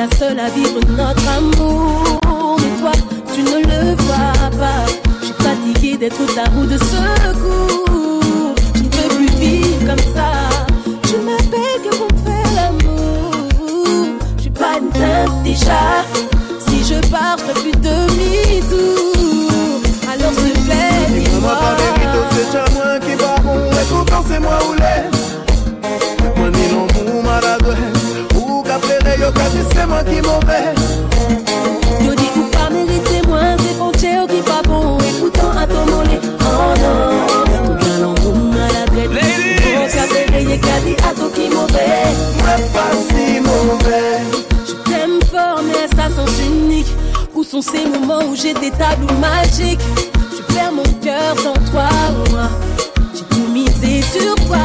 la seule à vivre notre amour. Mais toi, tu ne le vois pas. Je suis fatiguée d'être ta roue de secours. Je ne peux plus vivre comme ça. Tu m'appelles que pour faire l'amour. Je suis pas une déjà. Si je pars, je plus demi-tour. Qui mauvais. Yo dis ou pas mériter moi, c'est frontières qui pas bon. Et pourtant à ton mollet, oh non. Ou bien l'amour maladresse. Ou qu'après yo, à toi qui mauvais. Moi pas si mauvais. Je t'aime fort, mais ça sens unique. Où sont ces moments où j'ai des tableaux magiques? Je perds mon cœur sans toi, moi. J'ai tout misé sur toi,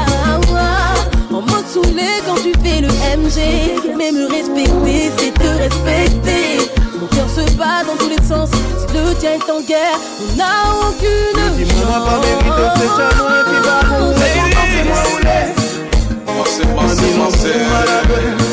Saoulé quand tu fais le MG. Mais me respecter, c'est te respecter. Mon cœur se bat dans tous les sens. Si le tien est en guerre, on n'a aucune chance. Dis-moi pas mérite, c'est moi qui va bon. c'est moi ou les. c'est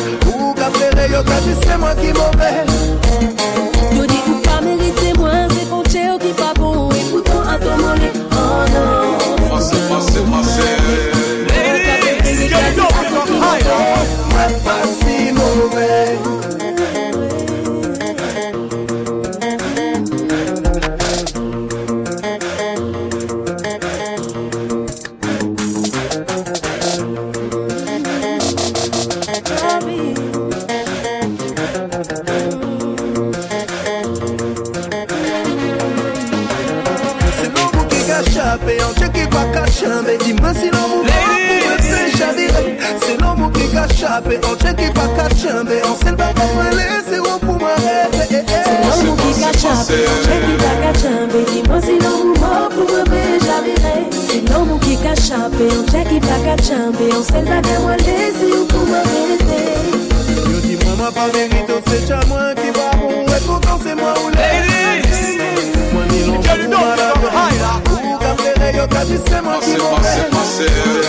chape Cheki taka chambe Kimosi no mumopu Ube javire Sino mukika chape Cheki taka chambe Senda ke walezi Ukuma mete Yo di mama pa merito Se chamwa ki babu E pourtant se mwa ou Ladies! Mwen ilon pou mara Ou kapere yo kadise mwa ki mwen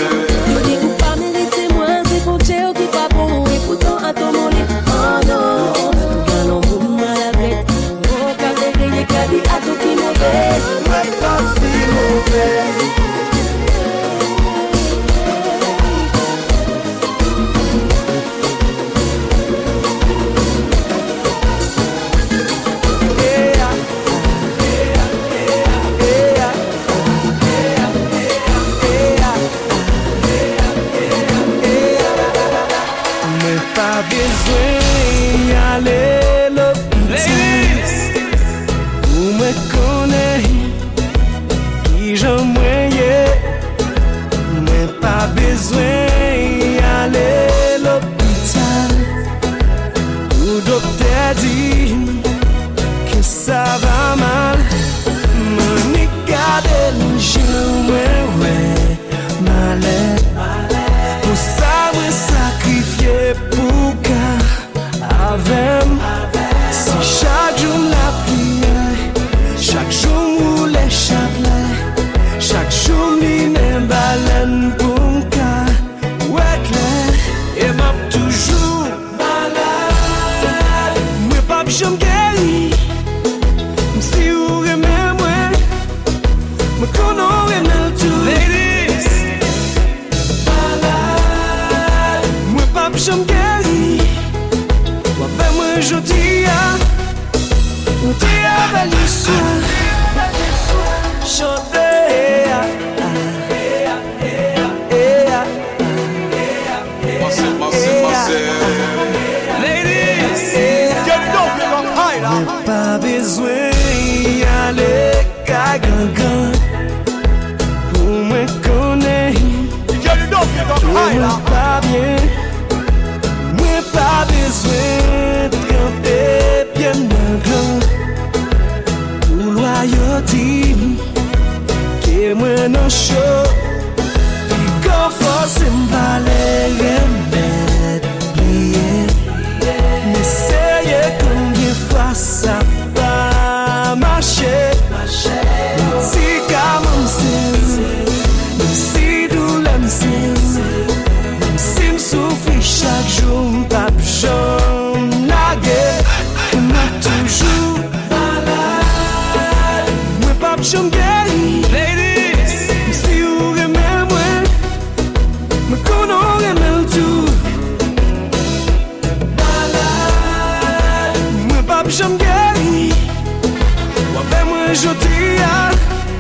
Chak joun pa pou joun nage Mwen toujou balade. Mwen pa pou joun geri Ladies Si ou reme mwen Mwen konon reme l tou Balade Mwen pa pou joun geri Wapè mwen jouti ya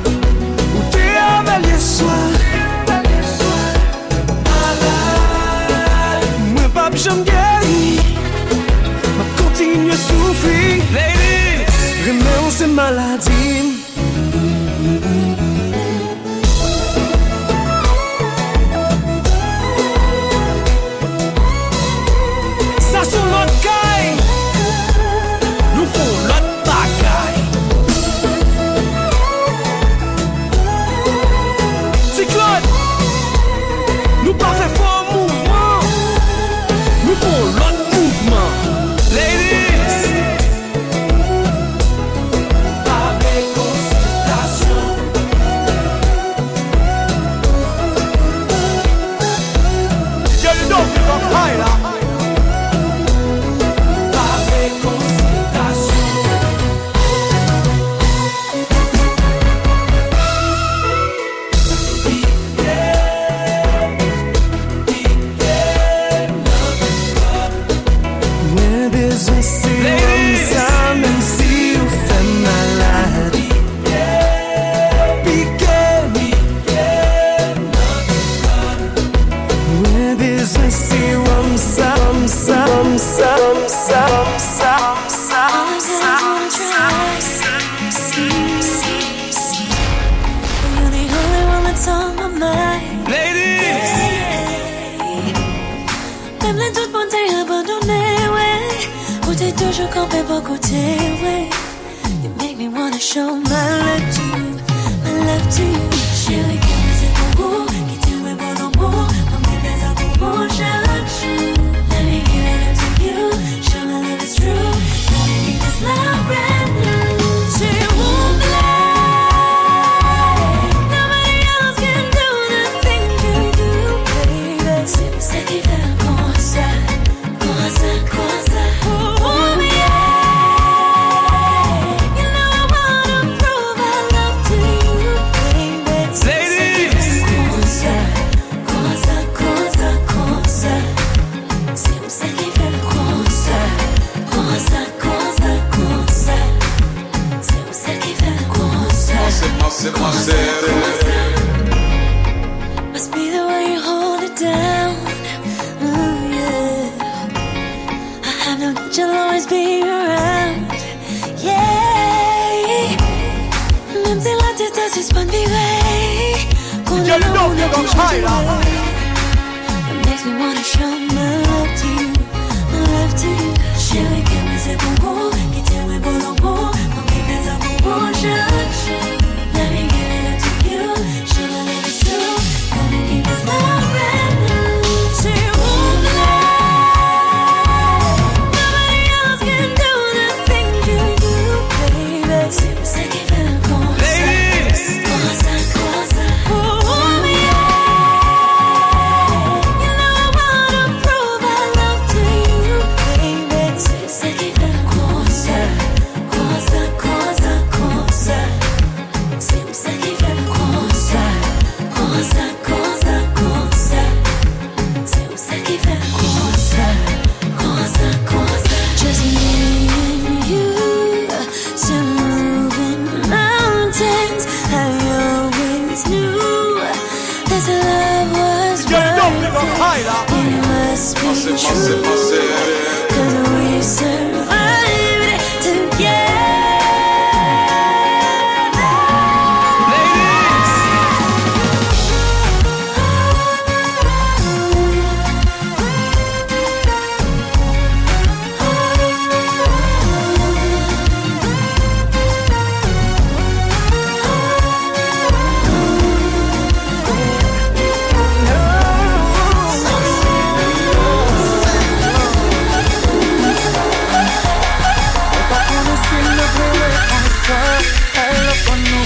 Ou te avèl yeswa 什么垃圾？T'aimes la toute bonté abandonnée, ouais. Côté toujours campé, bon côté, ouais. You make me wanna show my love to you, my love to you. Chérie, que c'est ton goût, qui tient le bon amour. Mon bébé, à ton bon, je love. Let me give it up to you, show my love is true. Let me give this love. Must be the way you hold it down. Yeah. I have no that you'll always be around. Yeah. Même si la tête se suspend, vivre. Yo le nombre de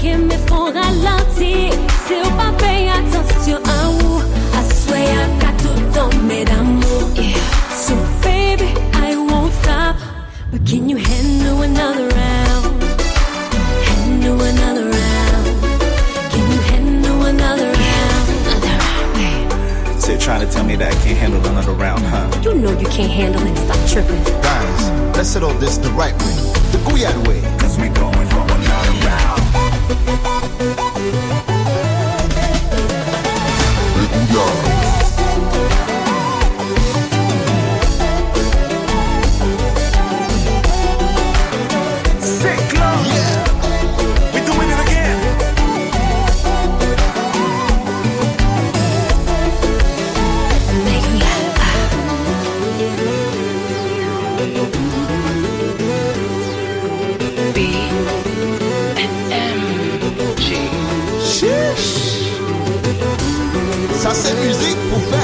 Give me musique pour faire